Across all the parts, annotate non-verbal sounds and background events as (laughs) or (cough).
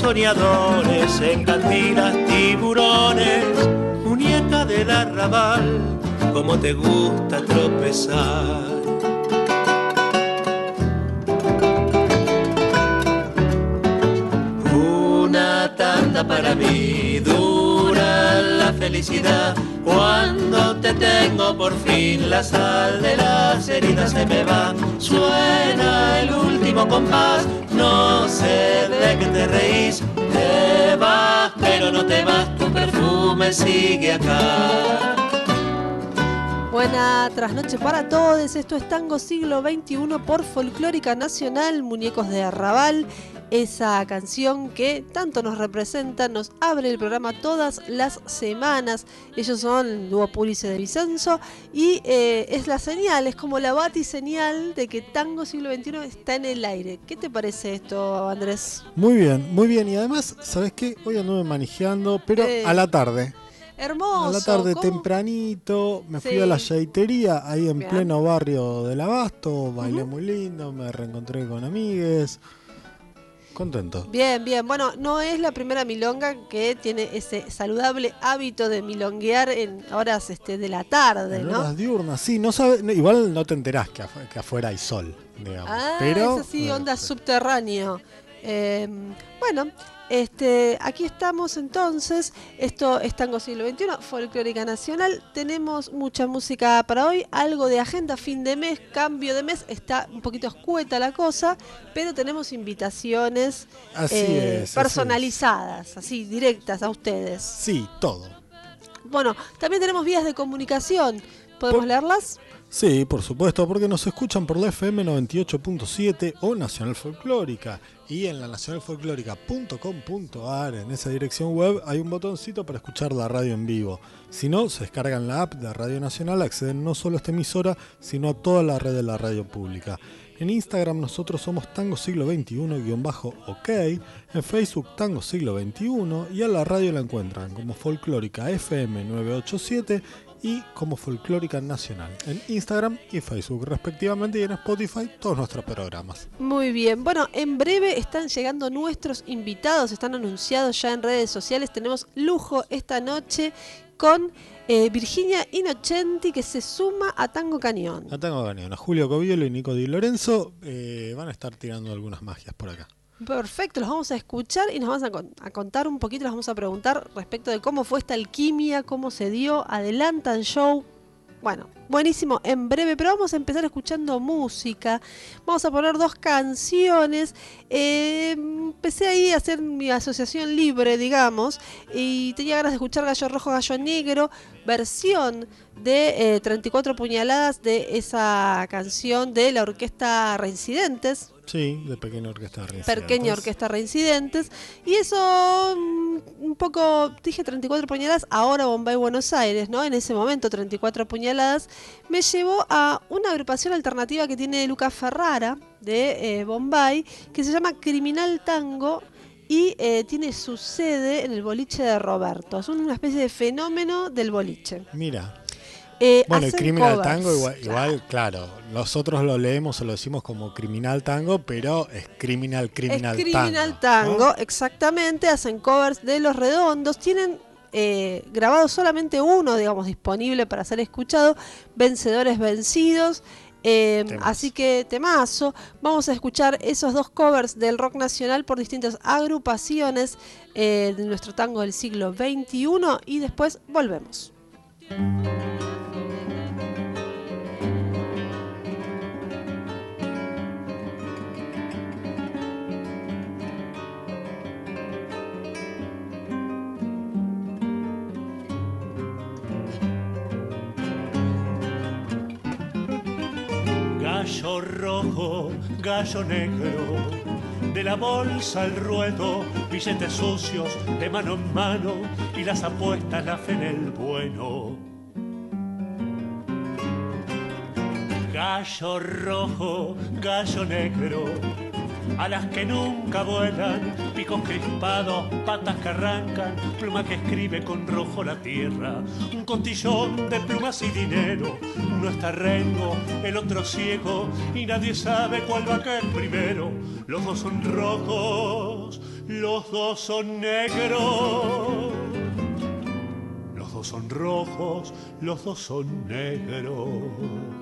Soñadores, en cantinas tiburones. Muñeca del arrabal, como te gusta tropezar. Una tanda para mí, dura la felicidad. Cuando te tengo por fin, la sal de las heridas se me va. Suena el último compás, no sé de qué te reís. Te vas, pero no te vas, tu perfume sigue acá. Buena trasnoche para todos. Esto es Tango Siglo XXI por Folclórica Nacional, Muñecos de Arrabal. Esa canción que tanto nos representa, nos abre el programa todas las semanas. Ellos son el dúo Pulice de Vicenzo y eh, es la señal, es como la bati señal de que Tango Siglo XXI está en el aire. ¿Qué te parece esto, Andrés? Muy bien, muy bien. Y además, ¿sabes qué? Hoy anduve manejando, pero Eh, a la tarde. Hermoso. A la tarde ¿cómo? tempranito, me fui Sí. a la yaitería, ahí en Bien. pleno barrio del Abasto, bailé muy lindo, me reencontré con amigues. Contento. Bien, bien. Bueno, no es la primera milonga que tiene ese saludable hábito de milonguear en horas este, de la tarde, En ¿no? horas diurnas, sí, no sabe, no, igual no te enterás que, afu- que afuera hay sol, digamos. Ah, pero, es así, eh, onda sí. subterráneo. Eh, bueno, este, aquí estamos entonces. Esto es Tango Siglo XXI, Folclórica Nacional. Tenemos mucha música para hoy, algo de agenda, fin de mes, cambio de mes. Está un poquito escueta la cosa, pero tenemos invitaciones Así eh, es, así personalizadas, así, directas a ustedes. Sí, todo. Bueno, también tenemos vías de comunicación. ¿Podemos Por- leerlas? Sí, por supuesto, porque nos escuchan por la FM 98.7 o Nacional Folclórica. Y en la nacionalfolclórica.com.ar, en esa dirección web, hay un botoncito para escuchar la radio en vivo. Si no, se descargan la app de Radio Nacional, acceden no solo a esta emisora, sino a toda la red de la radio pública. En Instagram nosotros somos Tango Siglo XXI-OK, en Facebook Tango Siglo XXI y a la radio la encuentran como Folclórica FM 987 y como Folclórica Nacional en Instagram y Facebook respectivamente y en Spotify todos nuestros programas. Muy bien, bueno, en breve están llegando nuestros invitados, están anunciados ya en redes sociales, tenemos lujo esta noche con eh, Virginia Inocenti que se suma a Tango Cañón. La tengo ganas. Julio Covielo y Nico Di Lorenzo eh, van a estar tirando algunas magias por acá. Perfecto, los vamos a escuchar y nos vamos a, a contar un poquito, les vamos a preguntar respecto de cómo fue esta alquimia, cómo se dio, adelantan show. Bueno, buenísimo, en breve, pero vamos a empezar escuchando música. Vamos a poner dos canciones. Eh, empecé ahí a hacer mi asociación libre, digamos, y tenía ganas de escuchar Gallo Rojo, Gallo Negro, versión de eh, 34 puñaladas de esa canción de la orquesta Reincidentes. Sí, de pequeña orquesta Reincidentes. Pequeña Orquesta Reincidentes. Y eso, mm, un poco, dije 34 puñaladas, ahora Bombay, Buenos Aires, ¿no? En ese momento, 34 puñaladas, me llevó a una agrupación alternativa que tiene Lucas Ferrara, de eh, Bombay, que se llama Criminal Tango. Y eh, tiene su sede en el boliche de Roberto. Es una especie de fenómeno del boliche. Mira, Eh, bueno, el Criminal covers, Tango igual, claro. igual, claro, nosotros lo leemos o lo decimos como Criminal Tango, pero es Criminal Criminal es Criminal Tango. Tango, ¿no? exactamente, hacen covers de Los Redondos, tienen eh, grabado solamente uno, digamos, disponible para ser escuchado, Vencedores Vencidos, eh, Temazo. así que temazo, vamos a escuchar esos dos covers del rock nacional por distintas agrupaciones eh, de nuestro tango del siglo XXI y después volvemos. Gallo rojo, gallo negro, de la bolsa al ruedo, billetes sucios de mano en mano y las apuestas la fe en el bueno. Gallo rojo, gallo negro, alas que nunca vuelan, picos crispados, patas que arrancan, pluma que escribe con rojo la tierra, un contillón de plumas y dinero, uno está rengo, el otro ciego, y nadie sabe cuál va a caer primero. Los dos son rojos, los dos son negros. Los dos son rojos, los dos son negros.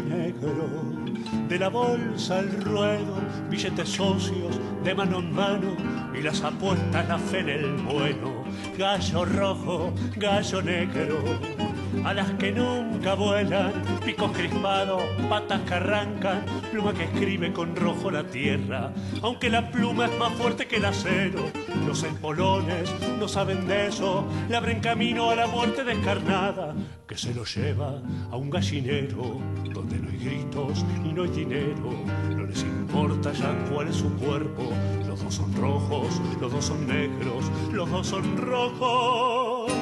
Negro, de la bolsa al ruedo, billetes socios de mano en mano y las apuestas la fe en el bueno. Gallo rojo, gallo negro, a las que nunca vuelan, picos crispados, patas que arrancan, pluma que escribe con rojo la tierra, aunque la pluma es más fuerte que el acero. Los espolones no saben de eso, le abren camino a la muerte descarnada, que se lo lleva a un gallinero, donde no hay gritos y no hay dinero, no les importa ya cuál es su cuerpo, los dos son rojos, los dos son negros, los dos son rojos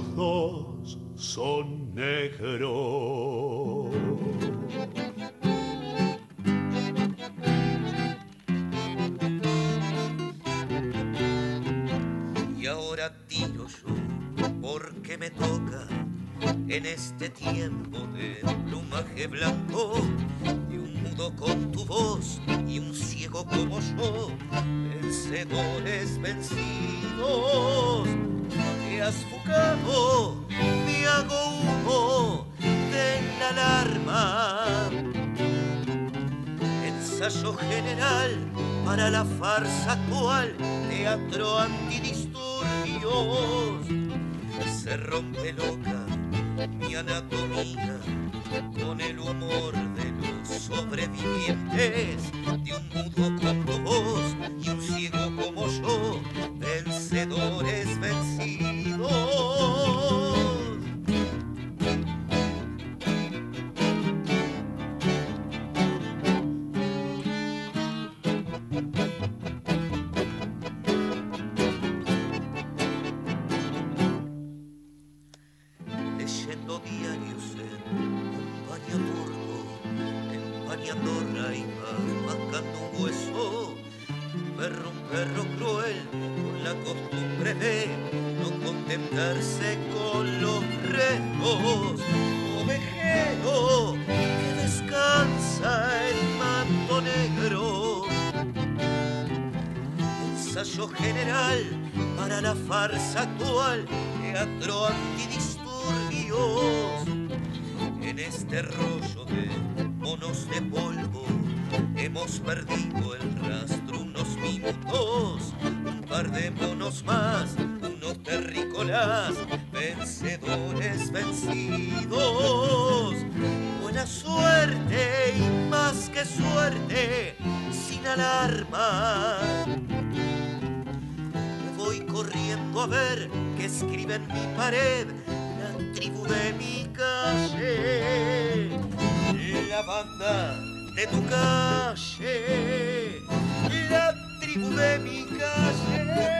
los dos son negros. Y ahora tiro yo porque me toca en este tiempo de plumaje blanco y un mudo con tu voz y un ciego como yo, vencedores vencidos me has fugado, me hago humo de la alarma. Ensayo general para la farsa actual, teatro antidisturbios. Se rompe loca mi anatomía con el humor de los sobrevivientes de un mudo como vos y un ciego como yo, vencedores vencidos. Con los restos, ovejero que descansa en manto negro. Ensayo general para la farsa actual, teatro antidisturbios. En este rollo de monos de polvo hemos perdido el rastro unos minutos, un par de monos más terrícolas, vencedores vencidos. Buena suerte y más que suerte, sin alarma. Voy corriendo a ver qué escribe en mi pared la tribu de mi calle. La banda de tu calle, la tribu de mi calle.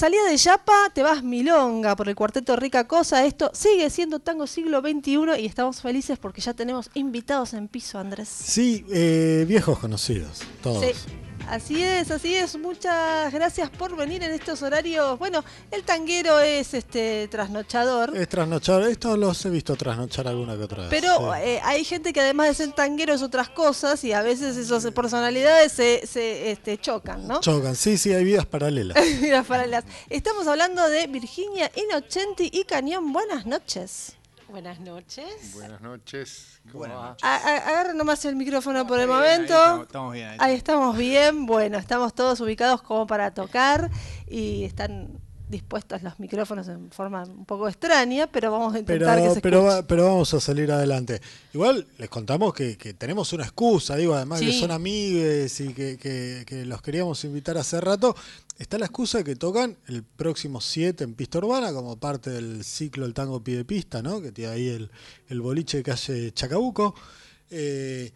Salida de Yapa te vas Milonga por el cuarteto Rica Cosa. Esto sigue siendo tango siglo XXI y estamos felices porque ya tenemos invitados en piso, Andrés. Sí, eh, viejos conocidos, todos. Sí. Así es, así es. Muchas gracias por venir en estos horarios. Bueno, el tanguero es este trasnochador. Es trasnochar, estos los he visto trasnochar alguna que otra vez. Pero sí. eh, hay gente que además de ser tanguero es otras cosas y a veces esas personalidades se, se, este, chocan, ¿no? Chocan, sí, sí, hay vidas paralelas. (laughs) Mira, para las- Estamos hablando de Virginia Inocenti y Cañón. Buenas noches. Buenas noches. Buenas noches. ¿Cómo va? A- a- Agarra nomás el micrófono por el ahí momento. estamos, estamos bien. ahí Ahí estamos bien, bueno, estamos todos ubicados como para tocar y están dispuestos los micrófonos en forma un poco extraña, pero vamos a Pero, intentar que se pero, escuche. pero vamos a salir adelante. Igual les contamos que, que tenemos una excusa, digo, además que son amigues y que, que- que los queríamos invitar hace rato. Está la excusa de que tocan el próximo 7 en Pista Urbana como parte del ciclo El Tango Pie de Pista, ¿no? que tiene ahí el, el boliche de calle Chacabuco. Eh,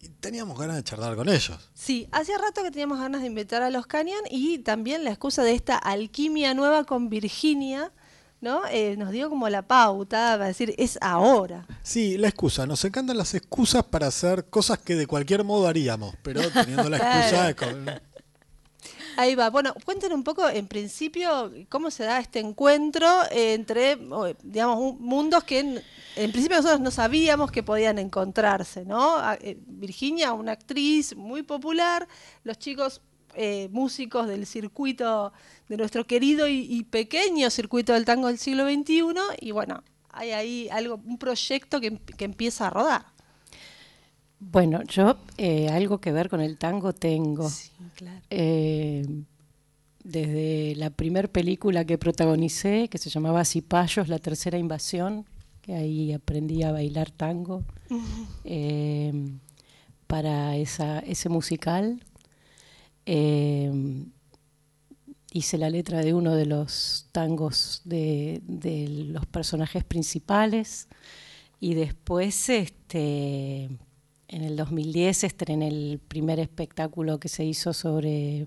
y teníamos ganas de charlar con ellos. Sí, hacía rato que teníamos ganas de invitar a los Canyon y también la excusa de esta alquimia nueva con Virginia, ¿no? Eh, nos dio como la pauta para decir, es ahora. Sí, la excusa. Nos encantan las excusas para hacer cosas que de cualquier modo haríamos, pero teniendo la (laughs) excusa de... con- Ahí va. Bueno, cuéntenos un poco, en principio, cómo se da este encuentro entre, digamos, un- mundos que en, en principio nosotros no sabíamos que podían encontrarse, ¿no? Eh, Virginia, una actriz muy popular, los chicos eh, músicos del circuito, de nuestro querido y, y pequeño circuito del tango del siglo XXI, y bueno, hay ahí algo, un proyecto que, que empieza a rodar. Bueno, yo eh, algo que ver con el tango tengo. claro. Eh, desde la primera película que protagonicé, que se llamaba Cipayos, la tercera invasión, que ahí aprendí a bailar tango eh, para esa, ese musical. Hice la letra de uno de los tangos de, de los personajes principales y después este en el 2010 estrené el primer espectáculo que se hizo sobre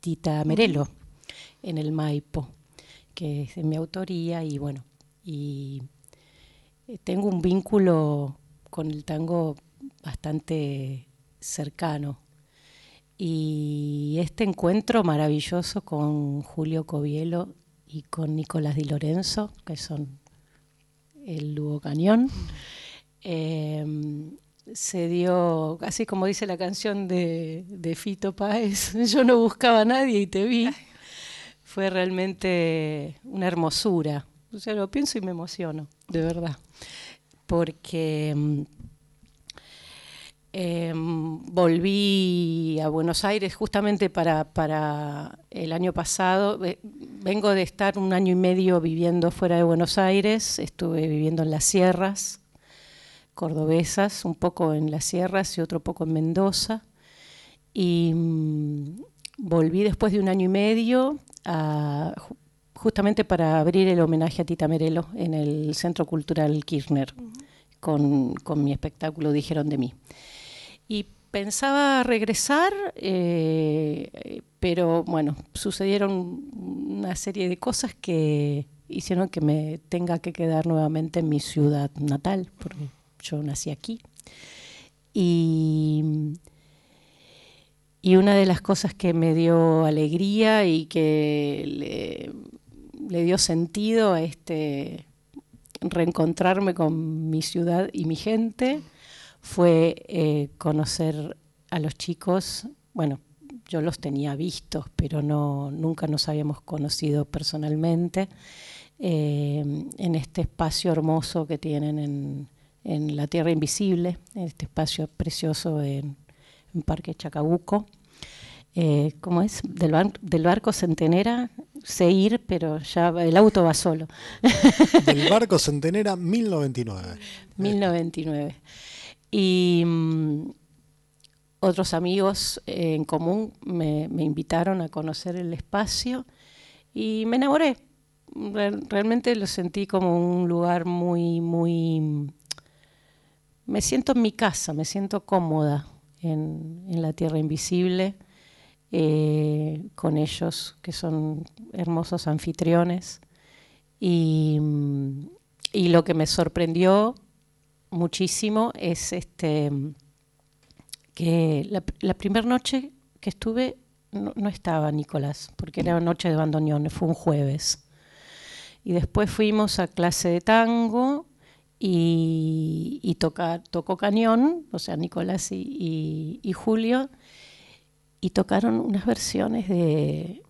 Tita Merelo en el Maipo, que es de mi autoría y bueno, y eh, tengo un vínculo con el tango bastante cercano. Y este encuentro maravilloso con Julio Covielo y con Nicolás Di Lorenzo, que son el dúo cañón, eh, se dio, así como dice la canción de, de Fito Páez, (laughs) yo no buscaba a nadie y te vi, fue realmente una hermosura. O sea, lo pienso y me emociono, de verdad, porque mm, eh, volví a Buenos Aires justamente para, para el año pasado. Ve- Vengo de estar un año y medio viviendo fuera de Buenos Aires, estuve viviendo en las sierras cordobesas, un poco en las sierras y otro poco en Mendoza. Y mm, volví después de un año y medio a- justamente para abrir el homenaje a Tita Merelo en el Centro Cultural Kirchner, con, con mi espectáculo Dijeron de mí. Y pensaba regresar, eh, pero bueno, sucedieron una serie de cosas que hicieron que me tenga que quedar nuevamente en mi ciudad natal, porque yo nací aquí. Y, y una de las cosas que me dio alegría y que le, le dio sentido a este reencontrarme con mi ciudad y mi gente fue eh, conocer a los chicos, bueno, yo los tenía vistos, pero no, nunca nos habíamos conocido personalmente, eh, en este espacio hermoso que tienen en, en la Tierra Invisible, en este espacio precioso en, en Parque Chacabuco. Eh, ¿Cómo es? Del, bar- del barco Centenera, sé ir, pero ya el auto va solo. (laughs) Del barco Centenera 1099. 1099. Y mm, otros amigos eh, en común me, me invitaron a conocer el espacio y me enamoré. Re- realmente lo sentí como un lugar muy, muy... Me siento en mi casa, me siento cómoda en, en la Tierra Invisible eh, con ellos, que son hermosos anfitriones. Y, y lo que me sorprendió muchísimo es este que la, primera noche que estuve no, no estaba Nicolás, porque era noche de bandoneón, fue un jueves. Y después fuimos a clase de tango y, tocó cañón, o sea, Nicolás y Julio, y tocaron unas versiones de,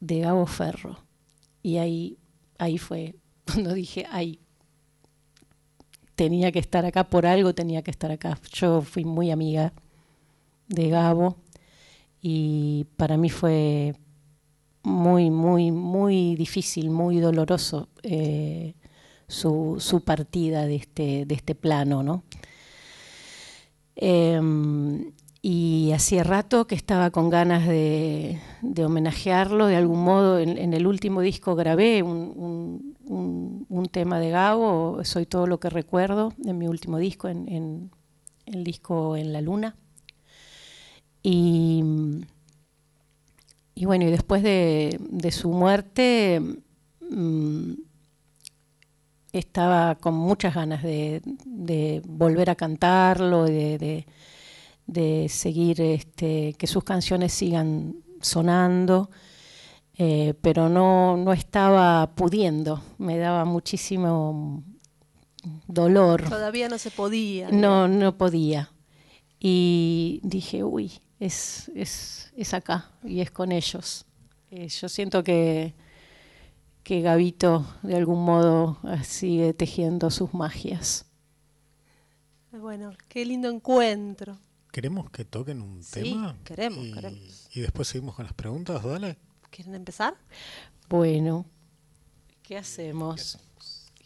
de Gabo Ferro. Y ahí, ahí fue (laughs) cuando dije, ay, tenía que estar acá por algo, tenía que estar acá. Yo fui muy amiga de Gabo y para mí fue muy, muy, muy difícil, muy doloroso eh, su, partida de este, de este plano, ¿no? Em, y hacía rato que estaba con ganas de, homenajearlo de algún modo. En, el último disco grabé un, un- tema de Gabo, Soy todo lo que recuerdo, en mi último disco, en, el disco En la Luna. Y, y bueno, y después de, de su muerte mm, estaba con muchas ganas de, de volver a cantarlo, de, de- de seguir, este, que sus canciones sigan sonando, eh, pero no, no estaba pudiendo, me daba muchísimo dolor. Todavía no se podía. No, no podía. Y dije, uy, es, es, es acá y es con ellos. Eh, yo siento que, que Gabito de algún modo eh, sigue tejiendo sus magias. Bueno, qué lindo encuentro. ¿Queremos que toquen un Sí, tema? queremos, y, queremos. Y después seguimos con las preguntas, dale. ¿Quieren empezar? Bueno, ¿qué hacemos?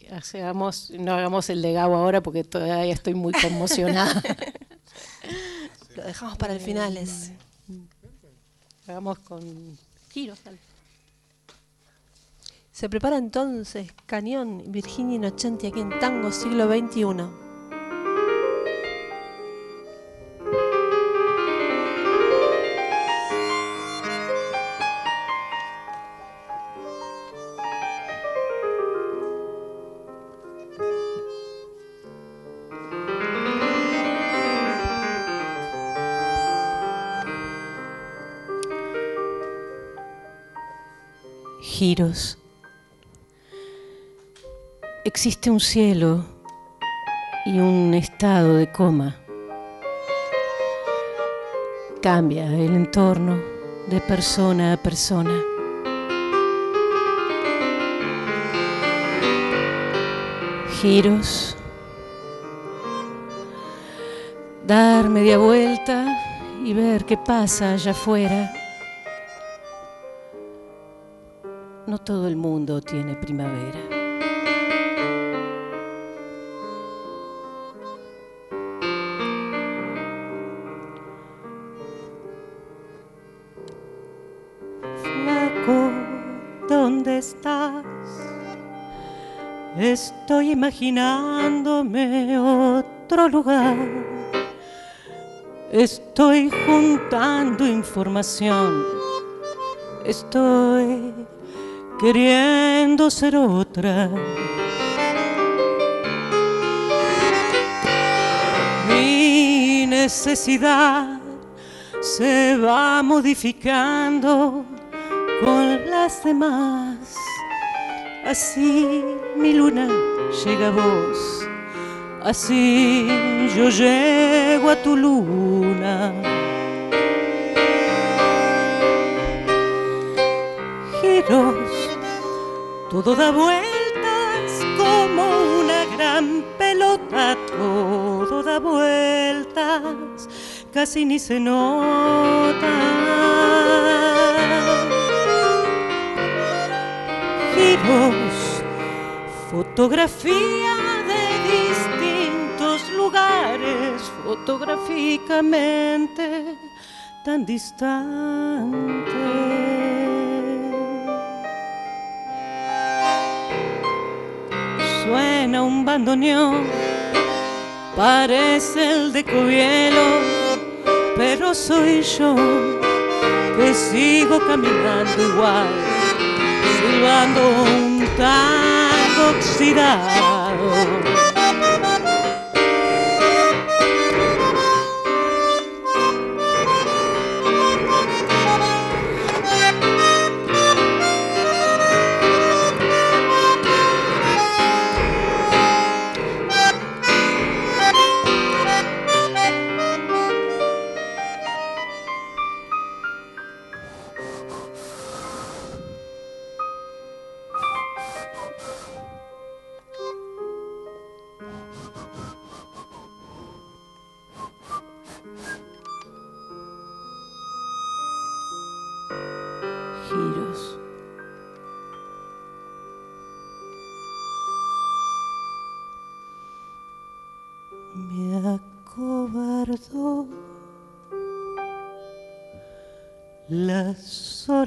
Hacemos, no hagamos el de Gabo ahora porque todavía estoy muy conmocionada. (laughs) Lo dejamos para el final. hagamos con giros. dale. Se prepara entonces Cañón Virginia Inocenti aquí en Tango siglo XXI. giros. Existe un cielo y un estado de coma. Cambia el entorno de persona a persona. Giros. Dar media vuelta y ver qué pasa allá afuera. No todo el mundo tiene primavera. Imaginándome otro lugar. Estoy juntando información. Estoy queriendo ser otra. Mi necesidad se va modificando con las demás. Así mi luna llega a vos, así yo llego a tu luna. Giros, todo da vueltas como una gran pelota, todo da vueltas, casi ni se nota. Fotografía de distintos lugares, fotográficamente tan distante. Suena un bandoneón, parece el de Covielo, pero soy yo que sigo caminando igual, silbando un tango oxidado.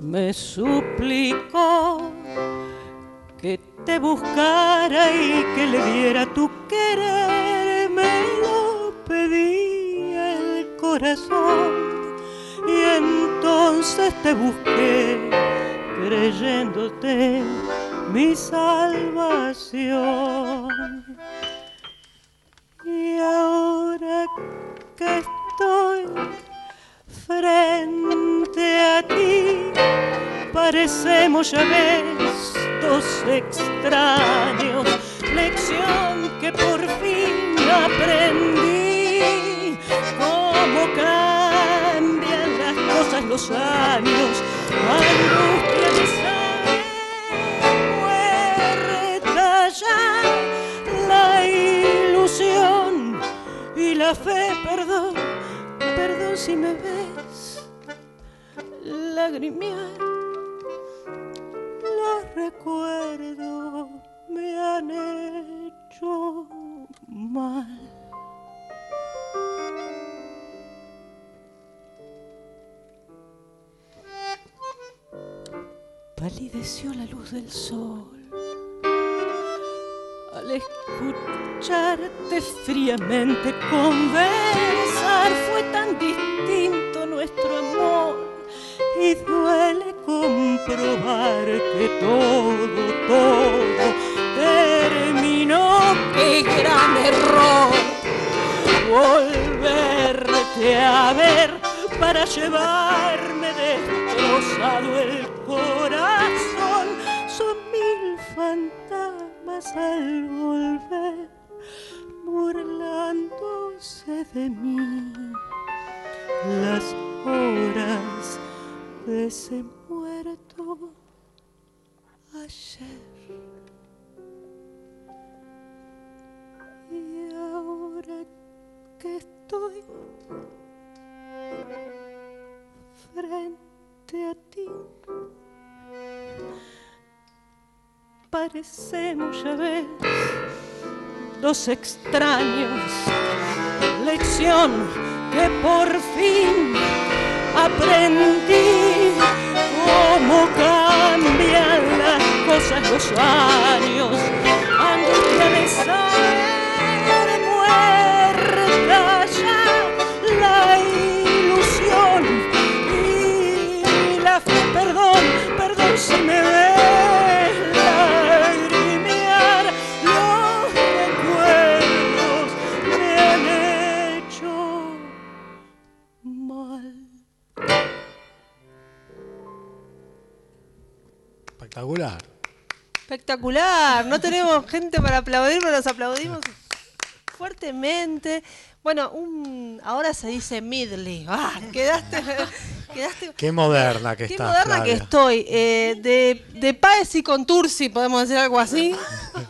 me suplicó que te buscara y que le diera tu querer. Me lo pedía el corazón y entonces te busqué creyéndote mi salvación. Y ahora que estoy frente a ti, parecemos ya ves dos extraños, lección que por fin aprendí, cómo cambian las cosas los años, angustia de muerta ya la ilusión y la fe, perdón, perdón si me ves lagrimear. Los recuerdos me han hecho mal. Palideció la luz del sol al escucharte fríamente conversar fue tan distinto nuestro amor y duele comprobar que todo, todo terminó. ¡Qué gran error! Volverte a ver para llevarme destrozado el corazón. Son mil fantasmas al volver, burlándose de mí. Las horas de muerto ayer. Y ahora que estoy frente a ti, parecemos ya ves dos extraños, lección que por fin aprendí cómo cambian las cosas los años. Angustia de Espectacular. Espectacular. No tenemos gente para aplaudir, pero nos aplaudimos fuertemente. Bueno, un, ahora se dice midley. Ah, quedaste, quedaste. Qué moderna que Qué estás, moderna Flavia. que estoy. Eh, de, de Paez y Contursi, podemos decir algo así. (laughs)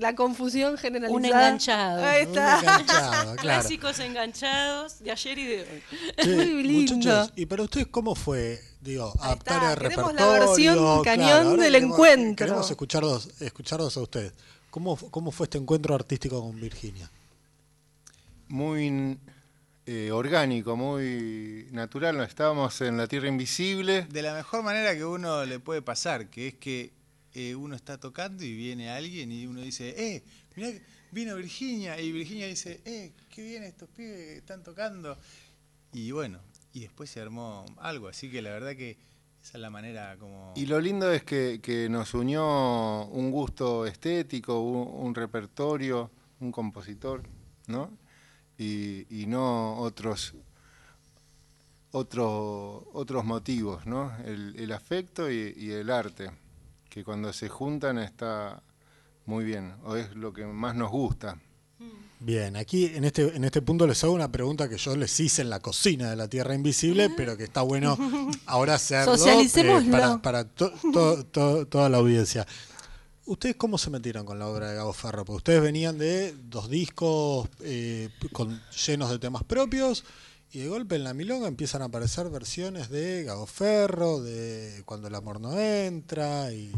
la confusión generalizada. Un enganchado. Ahí está. Un enganchado, claro. Clásicos enganchados de ayer y de hoy. Muy lindo. muchachos, ¿y para ustedes cómo fue, digo, adaptar el queremos la repertorio? versión cañón del queremos- encuentro. Queremos escucharlos, escucharlos a ustedes. ¿Cómo, ¿Cómo fue este encuentro artístico con Virginia? Muy eh, orgánico, muy natural. Estábamos en la Tierra Invisible. De la mejor manera que uno le puede pasar, que es que eh, uno está tocando y viene alguien y uno dice, eh, mirá, vino Virginia, y Virginia dice, eh, qué bien estos pibes que están tocando. Y bueno, y después se armó algo, así que la verdad que esa es la manera como... Y lo lindo es que, que nos unió un gusto estético, un, repertorio, un compositor, ¿no? Y, y no otros, otros otros motivos, ¿no? El, el afecto y el arte, que cuando se juntan está muy bien, o es lo que más nos gusta. Bien, aquí en este, en este punto les hago una pregunta que yo les hice en la cocina de la Tierra Invisible, pero que está bueno ahora hacerlo eh, para, para to- to- to- toda la audiencia. ¿Ustedes cómo se metieron con la obra de Gabo Ferro? Porque ustedes venían de dos discos eh, con, llenos de temas propios y de golpe en la milonga empiezan a aparecer versiones de Gabo Ferro, de Cuando el amor no entra y...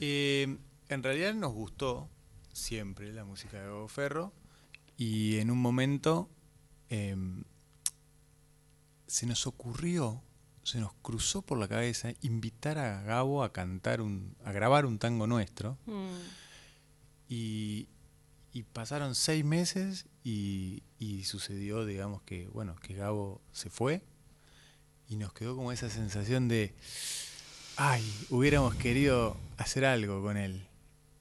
Eh, en realidad nos gustó siempre la música de Gabo Ferro y en un momento em, se nos ocurrió, se nos cruzó por la cabeza invitar a Gabo a cantar un, a grabar un tango nuestro Mm. y, y pasaron seis meses y, sucedió, digamos que bueno que Gabo se fue y nos quedó como esa sensación de ay, hubiéramos querido hacer algo con él.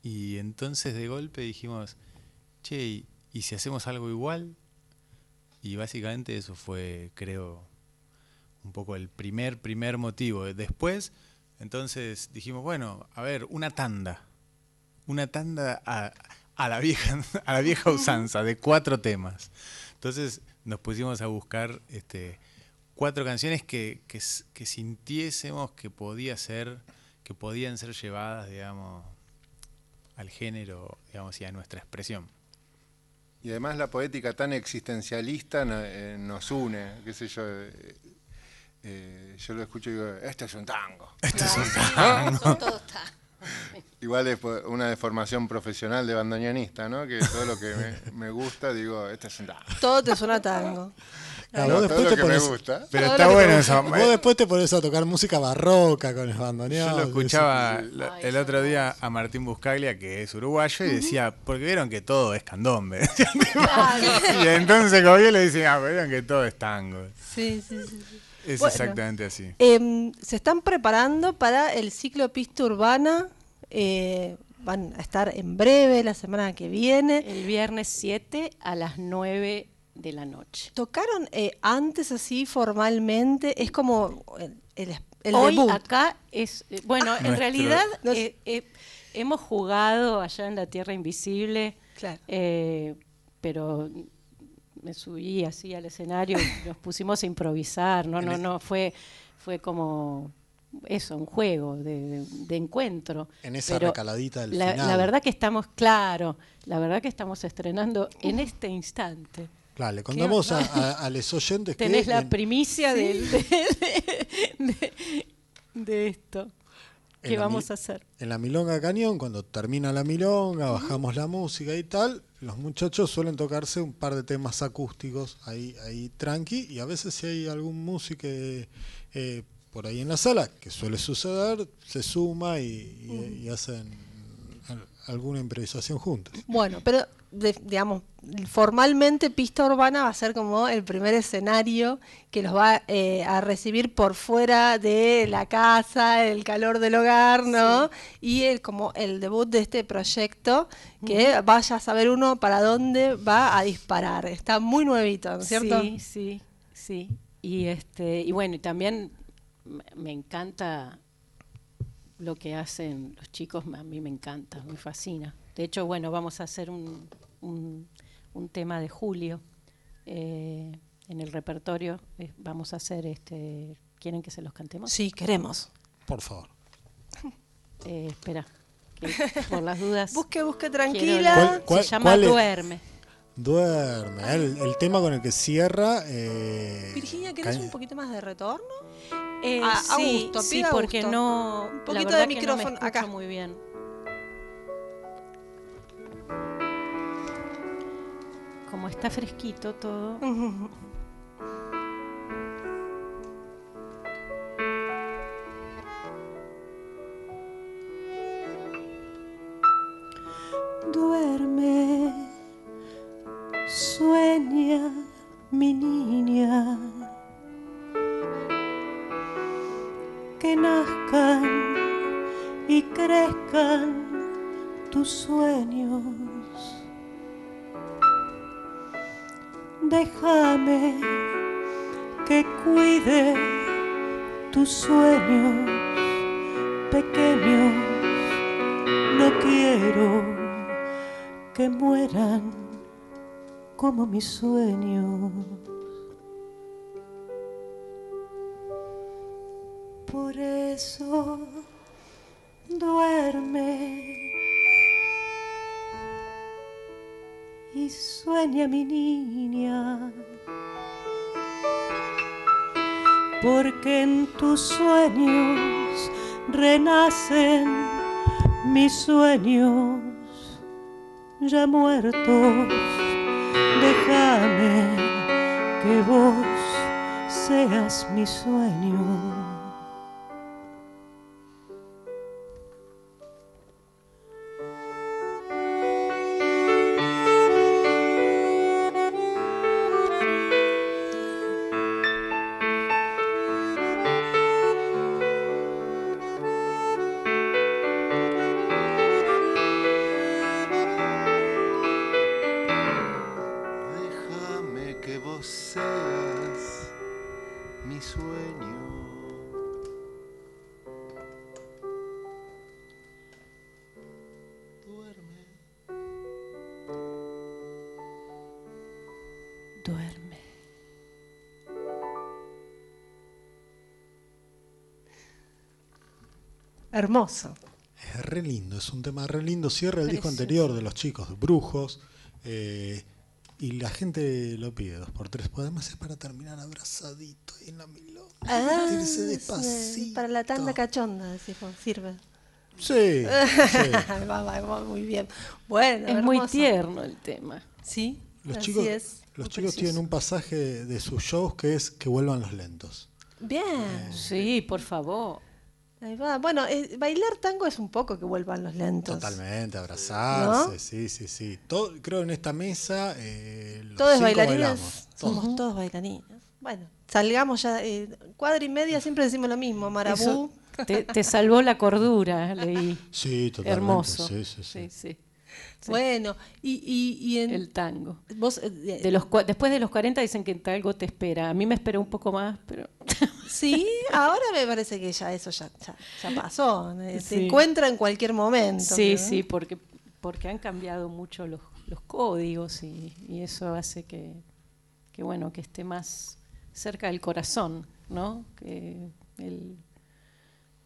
Y entonces de golpe dijimos, che, ¿y, y si hacemos algo igual? Y básicamente eso fue, creo, un poco el primer, primer motivo. Después, entonces dijimos, bueno, a ver, una tanda. Una tanda a, a la, vieja, (laughs) a la vieja usanza de cuatro temas. Entonces nos pusimos a buscar este, cuatro canciones que, que, s- que sintiésemos que podía ser, que podían ser llevadas, digamos, al género, digamos, y a nuestra expresión. Y además la poética tan existencialista no- eh, nos une, qué sé yo. eh, eh, yo lo escucho y digo, este es un tango. Este es un Son todos tangos. (laughs) Igual es una deformación profesional de bandoneonista, ¿no? Que todo lo que me, me gusta, digo, este es un tango. Todo te suena a tango. Claro, No, vos todo después lo te que me pones- gusta. Pero Todo está bueno te eso. Vos después te pones a tocar música barroca con el bandoneón. Yo lo escuchaba lo- Ay, el otro día a Martín Buscaglia, que es uruguayo, y decía, porque vieron que todo es candombe. (laughs) y entonces como yo le decía, ah, pero vieron que todo es tango. Sí, sí, sí. sí. Es Bueno. exactamente así. Em, se están preparando para el ciclo Pista Urbana. eh, van a estar en breve, la semana que viene. El viernes 7 a las 9 de la noche. ¿Tocaron eh, antes así formalmente? Es como el, el, el Hoy debut. acá es, eh, bueno, en Nuestro- realidad eh, eh, hemos jugado allá en la Tierra Invisible, Claro. eh, pero me subí así al escenario y (laughs) nos pusimos a improvisar, no, no, no, fue, fue como eso, un juego de, de- de encuentro. En esa Pero recaladita del la, final. la verdad que estamos, claro, la verdad que estamos estrenando en este instante. Claro, le contamos a, a- a los oyentes que Tenés la en- primicia del- de, de- esto. ¿Qué vamos a hacer? En la Milonga Cañón, cuando termina la Milonga, bajamos la música y tal, los muchachos suelen tocarse un par de temas acústicos ahí, ahí tranqui, y a veces si hay algún músico eh, por ahí en la sala, que suele suceder, se suma y, y- y hacen alguna improvisación juntos. Bueno, pero de- digamos, formalmente Pista Urbana va a ser como el primer escenario que los va eh, a recibir por fuera de la casa, el calor del hogar, ¿no? Y el, como el debut de este proyecto, que vaya a saber uno para dónde va a disparar. Está muy nuevito, ¿no es cierto? Sí, sí, sí. Y este, y bueno, y también me- me encanta lo que hacen los chicos, a mí me encanta, me fascina. De hecho, bueno, vamos a hacer un, un, un tema de Julio eh, en el repertorio. eh, vamos a hacer este. ¿Quieren que se los cantemos? Sí, queremos. Por favor. (laughs) Eh, espera, que por las dudas. (laughs) Busque, busque tranquila. leer. ¿Cuál- cuál- Se llama cuál? Duerme. Duerme. El, el tema con el que cierra. eh, Virginia, ¿querés un poquito más de retorno? Eh, A- a sí, gusto, sí, a porque gusto. no. Un la poquito verdad de que no me micrófono, acá. muy bien. Como está fresquito todo. (laughs) Duerme, sueña mi niña, que nazcan y crezcan tus sueños. Déjame que cuide tus sueños pequeños. No quiero que mueran como mis sueños. Por eso duerme y sueña mi niña, porque en tus sueños renacen mis sueños ya muertos. Déjame que vos seas mi sueño. Hermoso. Es re lindo, es un tema re lindo. Cierra el disco anterior de los chicos, Brujos. eh, y la gente lo pide dos por tres. Pues además es para terminar abrazadito ahí en la milonga. Ah, eh, despacito. para la tanda cachonda, decimos, sirve. Sí, (laughs) sí. va, va, va, muy bien. Bueno, Es muy tierno el tema. Sí, Los así chicos, es. los chicos tienen un pasaje de sus shows que es que vuelvan los lentos. Bien, Sí, por favor. Ahí va. Bueno, eh, bailar tango es un poco que vuelvan los lentos. Totalmente, abrazarse, ¿No? sí, sí, sí. Todo, creo en esta mesa eh, los Todos cinco bailarines, bailamos. todos. somos todos bailarines. Bueno, salgamos ya, eh, cuadra y media siempre decimos lo mismo, Marabú. Eso te, te salvó la cordura, leí. Sí, totalmente. Hermoso. Sí, sí, sí. Sí, sí. Bueno, y, y, y en... El tango. vos, eh, de- De los, cua- después de los 40 dicen que algo te espera. A mí me espera un poco más, pero Sí, ahora me parece que ya eso ya, ya, ya pasó. eh, Se Sí. encuentra en cualquier momento. sí, ¿no? sí, porque, porque han cambiado mucho los, los códigos y, y eso hace que, que, bueno, que esté más cerca del corazón, ¿no? Que el,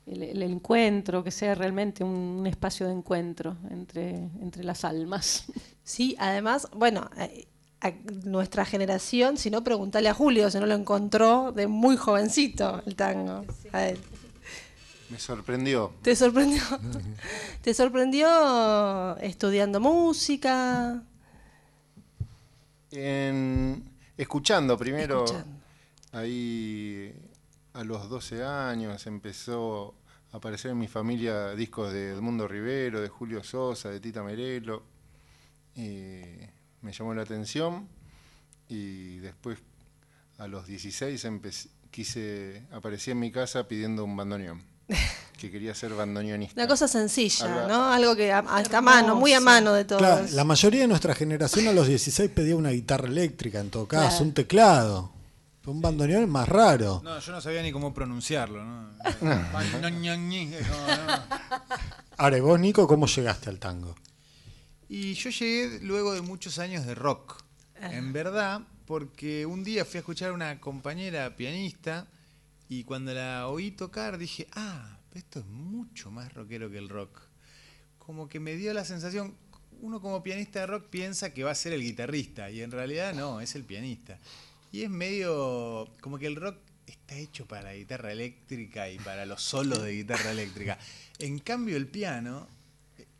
el- el encuentro, que sea realmente un espacio de encuentro entre, entre las almas. Sí, además, bueno, eh, a nuestra generación, si no, preguntale a Julio, si no lo encontró de muy jovencito el tango. A él. Me sorprendió. ¿Te sorprendió? ¿Te sorprendió estudiando música? En, escuchando primero, Escuchando. ahí a los 12 años empezó a aparecer en mi familia discos de Edmundo Rivero, de Julio Sosa, de Tita Merelo. Y me llamó la atención y después a los 16 empecé- quise, aparecí en mi casa pidiendo un bandoneón, (laughs) que quería ser bandoneonista. Una cosa sencilla, ¿no? Algo que a, a- está a mano, muy a mano de todos. Claro, la mayoría de nuestra generación a los 16 pedía una guitarra eléctrica, en todo caso, Claro. un teclado. Un bandoneón es más raro. No, yo no sabía ni cómo pronunciarlo, ¿no? Ahora, ¿y vos, Nico, cómo llegaste al tango? Y yo llegué luego de muchos años de rock. En verdad, porque un día fui a escuchar a una compañera pianista y cuando la oí tocar dije, ah, esto es mucho más rockero que el rock. como que me dio la sensación, uno como pianista de rock piensa que va a ser el guitarrista y en realidad no, es el pianista. Y es medio como que el rock está hecho para la guitarra eléctrica y para los solos de guitarra eléctrica. En cambio el piano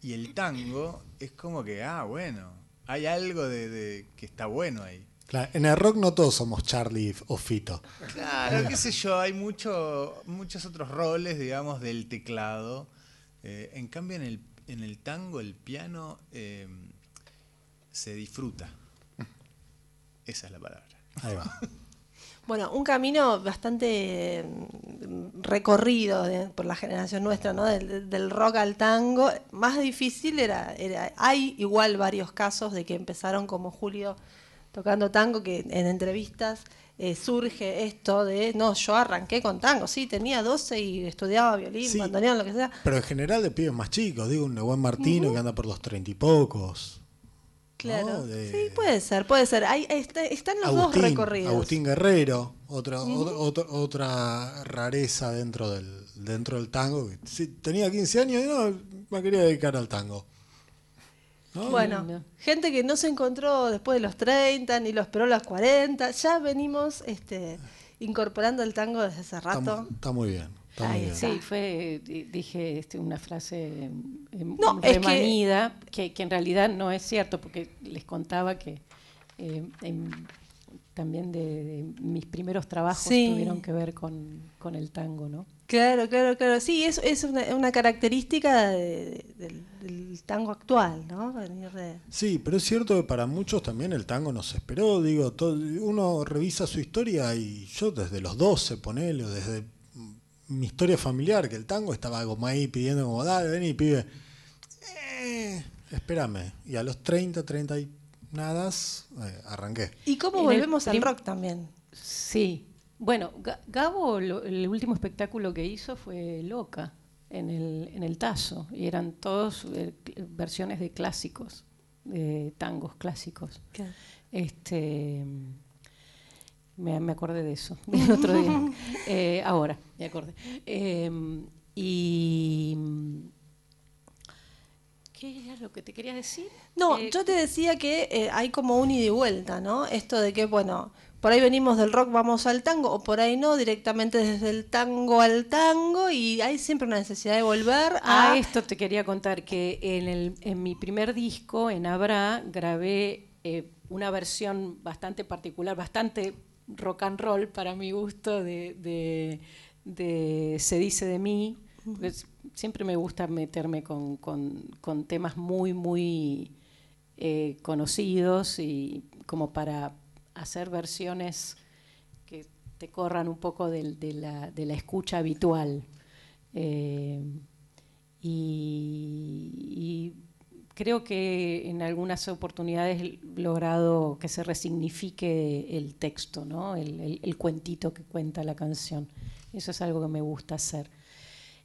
y el tango es como que, ah, bueno, hay algo de, de que está bueno ahí. Claro, en el rock no todos somos Charlie o Fito. Claro, qué sé yo, hay mucho, muchos otros roles, digamos, del teclado. Eh, en cambio, en el, en el tango, el piano eh, se disfruta. Esa es la palabra. Ahí va. (laughs) Bueno, un camino bastante mm, recorrido de- por la generación nuestra, ¿no? Del, del rock al tango. Más difícil era, era, hay igual varios casos de que empezaron como Julio tocando tango, que en entrevistas eh, surge esto de, no, yo arranqué con tango, sí, tenía 12 y estudiaba violín, Sí. bandoneón, lo que sea. Pero en general de pibes más chicos, digo, un Buen Martino que anda por los treinta y pocos. Claro. ¿no? De- Sí, puede ser, puede ser. Hay, está- están los dos recorridos. Agustín Guerrero, otra, otra, otra- otra rareza dentro del, dentro del tango. sí, tenía 15 años y no, me quería dedicar al tango. ¿no? Bueno, gente que no se encontró después de los 30 ni lo esperó a los 40, ya venimos este, incorporando el tango desde hace rato. está muy bien. Está muy Ahí bien. Sí, fue, di- dije este, una frase eh, No, es que- remanida, que, que en realidad no es cierto, porque les contaba que eh, en- también de, de mis primeros trabajos Sí. tuvieron que ver con, con el tango, ¿no? Claro, claro, claro. Sí, es, es una, una característica de- de- del, del tango actual, ¿no? Venir de- Sí, pero es cierto que para muchos también el tango nos esperó. Digo, todo- uno revisa su historia y yo desde los 12, ponele, o desde mi historia familiar, que el tango estaba como ahí pidiendo como, dale, vení, pibe. Eh, espérame. Y a los 30, 30 y nada, eh, arranqué. ¿Y cómo En el volvemos al rock también? Sí. Bueno, Ga- Gabo, lo- el último espectáculo que hizo fue Loca, en el, en el Tazo, y eran todos eh, versiones de clásicos, de tangos clásicos. Este, me, me acordé de eso (laughs) el otro día. Eh, ahora, me acordé. Eh, y. ¿Qué era lo que te quería decir? No, Eh, yo te decía que eh, hay como un ida y vuelta, ¿no? Esto de que, bueno, por ahí venimos del rock, vamos al tango, o por ahí no, directamente desde el tango al tango, y hay siempre una necesidad de volver Ah, a... esto te quería contar, que en, el, en mi primer disco, en Abra, grabé eh, una versión bastante particular, bastante rock and roll para mi gusto de, de- de Se dice de mí. siempre me gusta meterme con, con- con temas muy, muy eh, conocidos y como para hacer versiones que te corran un poco de, la, de la escucha habitual. Eh, y, y creo que en algunas oportunidades he logrado que se resignifique el texto, ¿no? el, el- el cuentito que cuenta la canción. Eso es algo que me gusta hacer.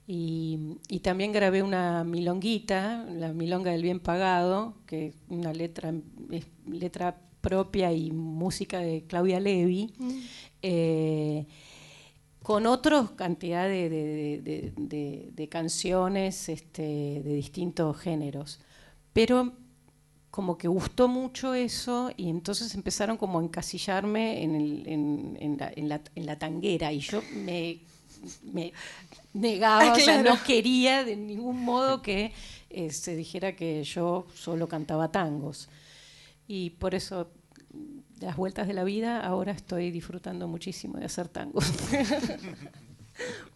Y, y también grabé una milonguita, la milonga del bien pagado, que es una letra, es letra propia y música de Claudia Levi, eh, con otra cantidad de, de- de- de- de canciones este, de distintos géneros. Pero como que gustó mucho eso y entonces empezaron como a encasillarme en, el- en- en la, en la- en la tanguera y yo me, me negaba, Ah, o sea, no quería de ningún modo que eh, se dijera que yo solo cantaba tangos. Y por eso, las vueltas de la vida, ahora estoy disfrutando muchísimo de hacer tangos. (laughs)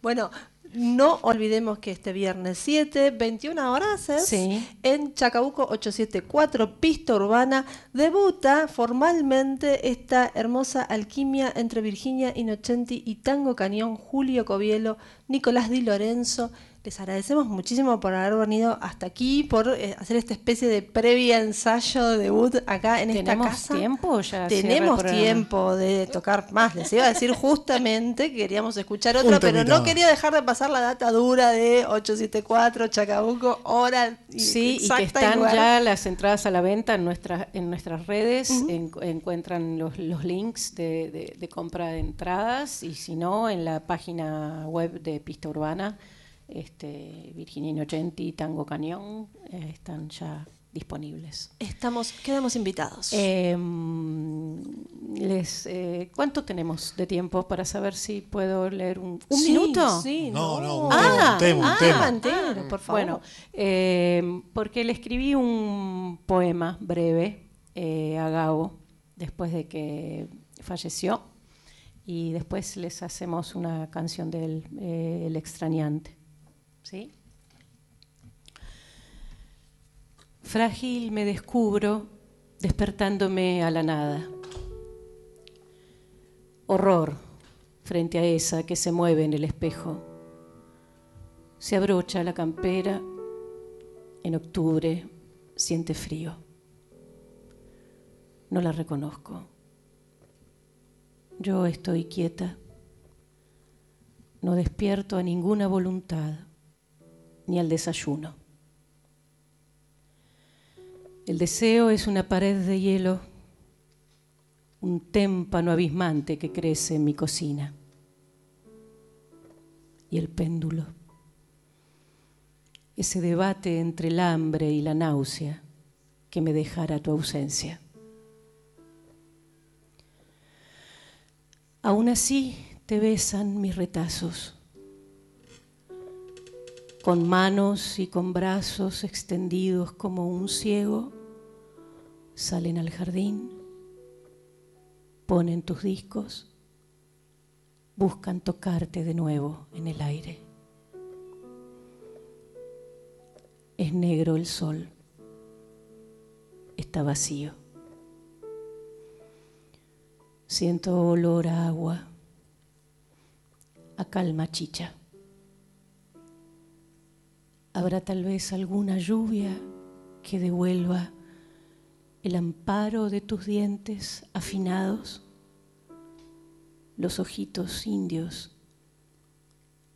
Bueno, no olvidemos que este viernes 7, 21 horas, en Chacabuco 874, Pista Urbana, debuta formalmente esta hermosa alquimia entre Virginia Innocenti y Tango Cañón, Julio Covielo, Nicolás Di Lorenzo. Les agradecemos muchísimo por haber venido hasta aquí, por eh, hacer esta especie de previa ensayo de debut acá en esta ¿Tenemos casa. tiempo? Ya Tenemos tiempo de tocar más. Les iba a decir justamente que queríamos escuchar otra, pero no quería dejar de pasar la data dura de 874 Chacabuco, hora y- Sí, y que están ya las entradas a la venta en nuestras en nuestras redes, en- encuentran los, los links de, de- de compra de entradas y si no, en la página web de Pista Urbana este, Virginia Innocenti y Tango Cañón eh, están ya disponibles. Estamos, quedamos invitados. Eh, les, eh, ¿Cuánto tenemos de tiempo para saber si puedo leer un, un Sí, minuto? Sí, No, no, un Ah, tema, un ah, tema. entero, por favor. Bueno, eh, porque le escribí un poema breve eh, a Gabo después de que falleció y después les hacemos una canción del eh, El extrañante. ¿Sí? Frágil me descubro despertándome a la nada. Horror frente a esa que se mueve en el espejo. Se abrocha la campera, en octubre siente frío. No la reconozco. Yo estoy quieta. No despierto a ninguna voluntad, ni al desayuno. El deseo es una pared de hielo, un témpano abismante que crece en mi cocina. Y el péndulo, ese debate entre el hambre y la náusea que me dejara tu ausencia. Aún así te besan mis retazos, con manos y con brazos extendidos como un ciego, salen al jardín, ponen tus discos, buscan tocarte de nuevo en el aire. Es negro el sol, está vacío. Siento olor a agua, a calma chicha. Habrá tal vez alguna lluvia que devuelva el amparo de tus dientes afinados, los ojitos indios,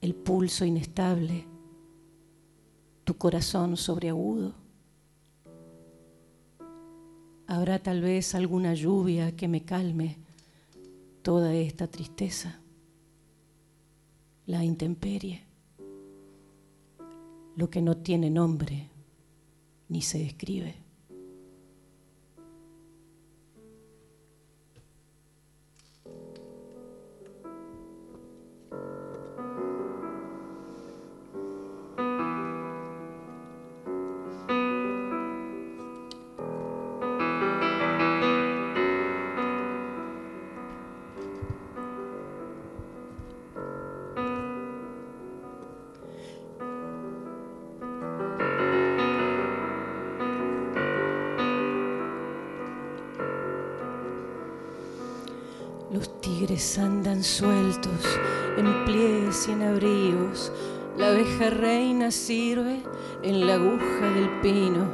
el pulso inestable, tu corazón sobreagudo. Habrá tal vez alguna lluvia que me calme toda esta tristeza, la intemperie, lo que no tiene nombre ni se escribe. Andan sueltos en pliegues y en abrigos. La abeja reina sirve en la aguja del pino.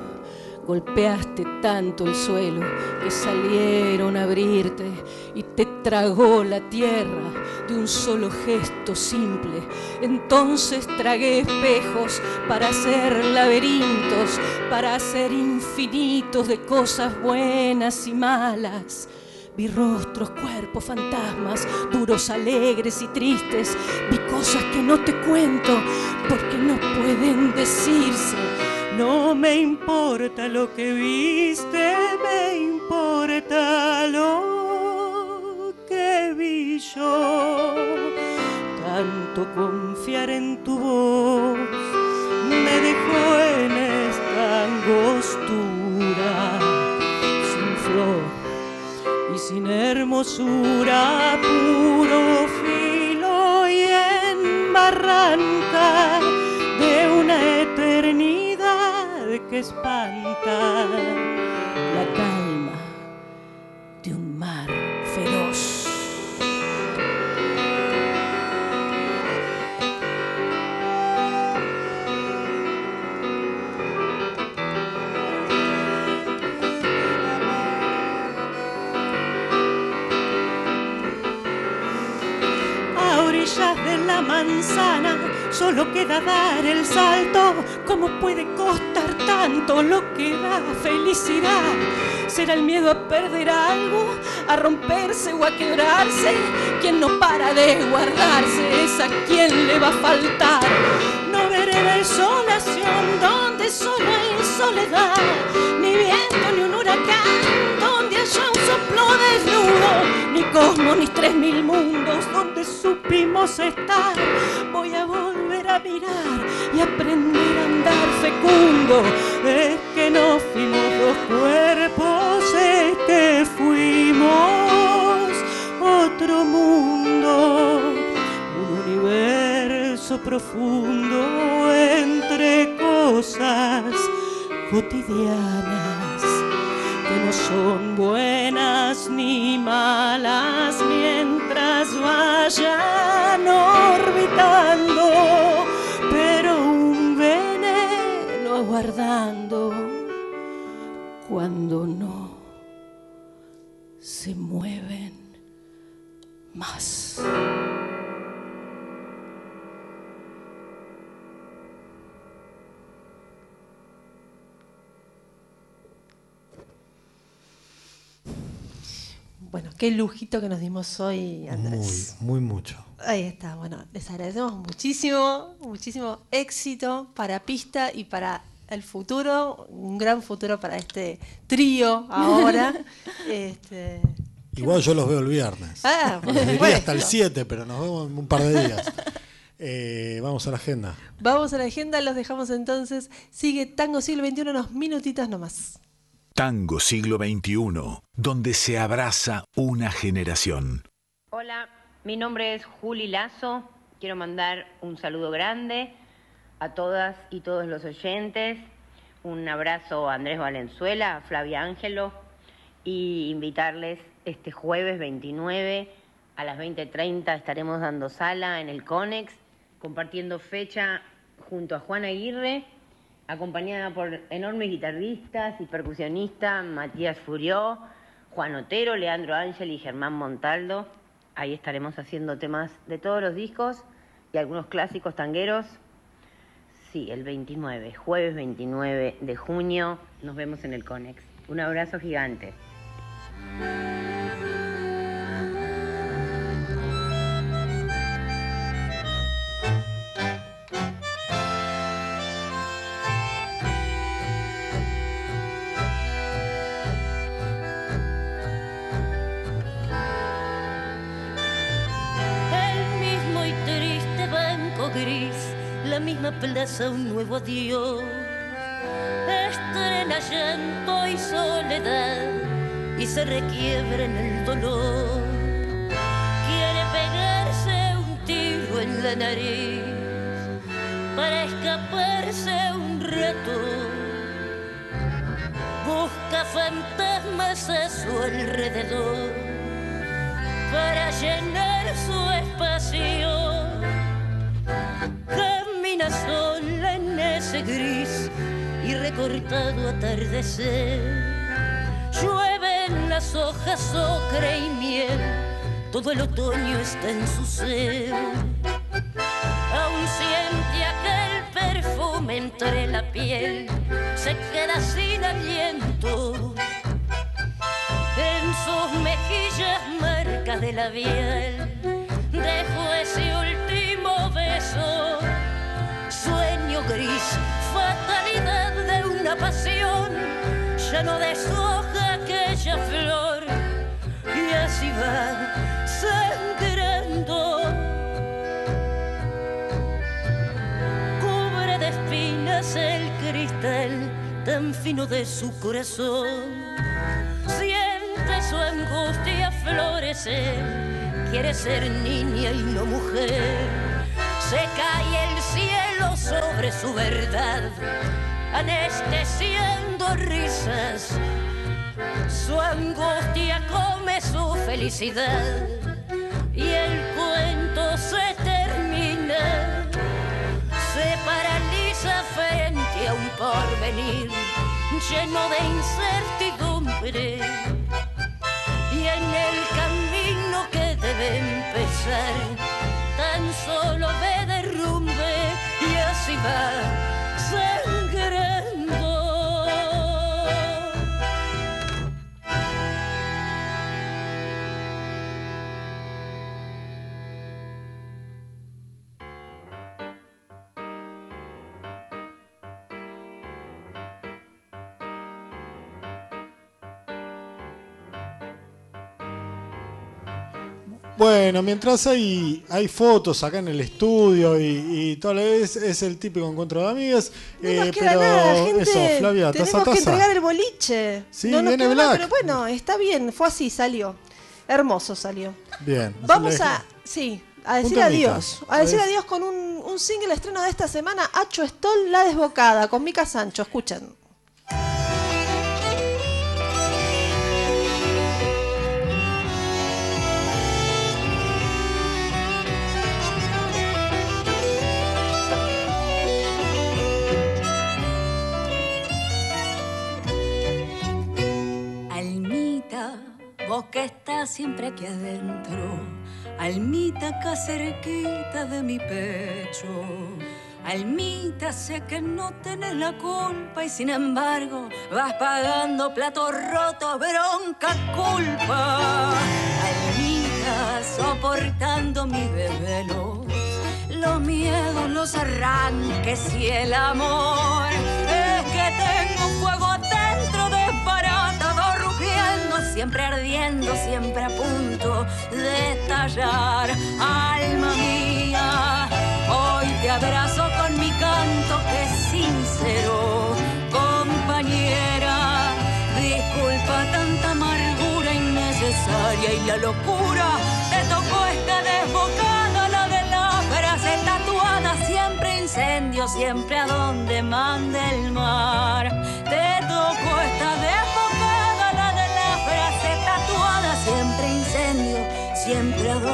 Golpeaste tanto el suelo que salieron a abrirte y te tragó la tierra de un solo gesto simple. Entonces tragué espejos para hacer laberintos, para hacer infinitos de cosas buenas y malas. Vi rostros, cuerpos, fantasmas, duros, alegres y tristes. Vi cosas que no te cuento porque no pueden decirse. No me importa lo que viste, me importa lo que vi yo. Tanto confiar en tu voz me dejó en esta sin hermosura, puro filo y en barranca de una eternidad que espanta manzana. Solo queda dar el salto. ¿Cómo puede costar tanto lo que da felicidad? ¿Será el miedo a perder algo? ¿A romperse o a quebrarse? Quien no para de guardarse es a quien le va a faltar. No desolación, donde solo hay soledad, ni viento ni un huracán, haya un soplo desnudo, ni cosmos ni tres mil mundos, donde supimos estar. Voy a volver a mirar y aprender a andar fecundo. Es que no fuimos dos cuerpos, es que fuimos otro mundo, un universo profundo entre cosas cotidianas no son buenas ni malas mientras vayan orbitando, pero un veneno aguardando qué lujito que nos dimos hoy, Andrés. Muy, muy mucho. Ahí está, bueno, les agradecemos muchísimo, muchísimo éxito para Pista y para el futuro, un gran futuro para este trío ahora. (laughs) este, Igual yo los veo el viernes. Ah, supuesto. hasta el 7, pero nos vemos en un par de días. (laughs) Eh, vamos a la agenda. Vamos a la agenda, los dejamos entonces. Sigue Tango Siglo XXI unos minutitos nomás. Tango siglo XXI, donde se abraza una generación. Hola, mi nombre es Juli Lazo. Quiero mandar un saludo grande a todas y todos los oyentes. Un abrazo a Andrés Valenzuela, a Flavia Ángelo y invitarles este jueves 29 a las 20.30 estaremos dando sala en el CONEX, compartiendo fecha junto a Juan Aguirre, acompañada por enormes guitarristas y percusionistas, Matías Furió, Juan Otero, Leandro Ángel y Germán Montaldo. Ahí estaremos haciendo temas de todos los discos y algunos clásicos tangueros. Sí, el 29, jueves 29 de junio, nos vemos en el CONEX. Un abrazo gigante. Estrena llanto y soledad y se requiebra en el dolor. Quiere pegarse un tiro en la nariz para escaparse un rato. Busca fantasmas a su alrededor para llenar su espacio. Gris y recortado atardecer. Llueven las hojas ocre y miel, todo el otoño está en su ser. Aún siente aquel perfume entre la piel, se queda sin aliento. En sus mejillas marca de labial Dejo ese último beso Gris, fatalidad de una pasión Ya no deshoja aquella flor Y así va sangrando Cubre de espinas el cristal tan fino de su corazón siente su angustia florecer, quiere ser niña y no mujer. Se cae el cielo sobre su verdad, anestesiando risas. Su angustia come su felicidad y el cuento se termina. Se paraliza frente a un porvenir lleno de incertidumbre. Y en el camino que debe empezar, tan solo ve derrumbe y así Bueno, mientras hay, hay fotos acá en el estudio y, y todo lo es, es el típico encuentro de amigas. No eh, nos queda pero nada, gente. eso, Flavia, taza Tenemos que taza. entregar el boliche. Sí, no nos quedó nada, pero bueno, está bien, fue así, salió. Hermoso salió. Bien. Vamos a, sí, a decir adiós. A decir adiós con un, un single estreno de esta semana, Hacho Stoll, La Desbocada, con Mica Sancho. Escuchen. Que estás siempre aquí adentro, Almita acá cerquita de mi pecho. Almita, sé que no tenés la culpa y sin embargo vas pagando platos rotos, bronca, culpa. Almita, soportando mis desvelos, los miedos, los arranques y el amor. Siempre ardiendo, siempre a punto de estallar. Alma mía, hoy te abrazo con mi canto que es sincero, compañera. Disculpa tanta amargura innecesaria y la locura te tocó esta desbocada, la de la frase tatuada, siempre incendio, siempre a donde mande el mar.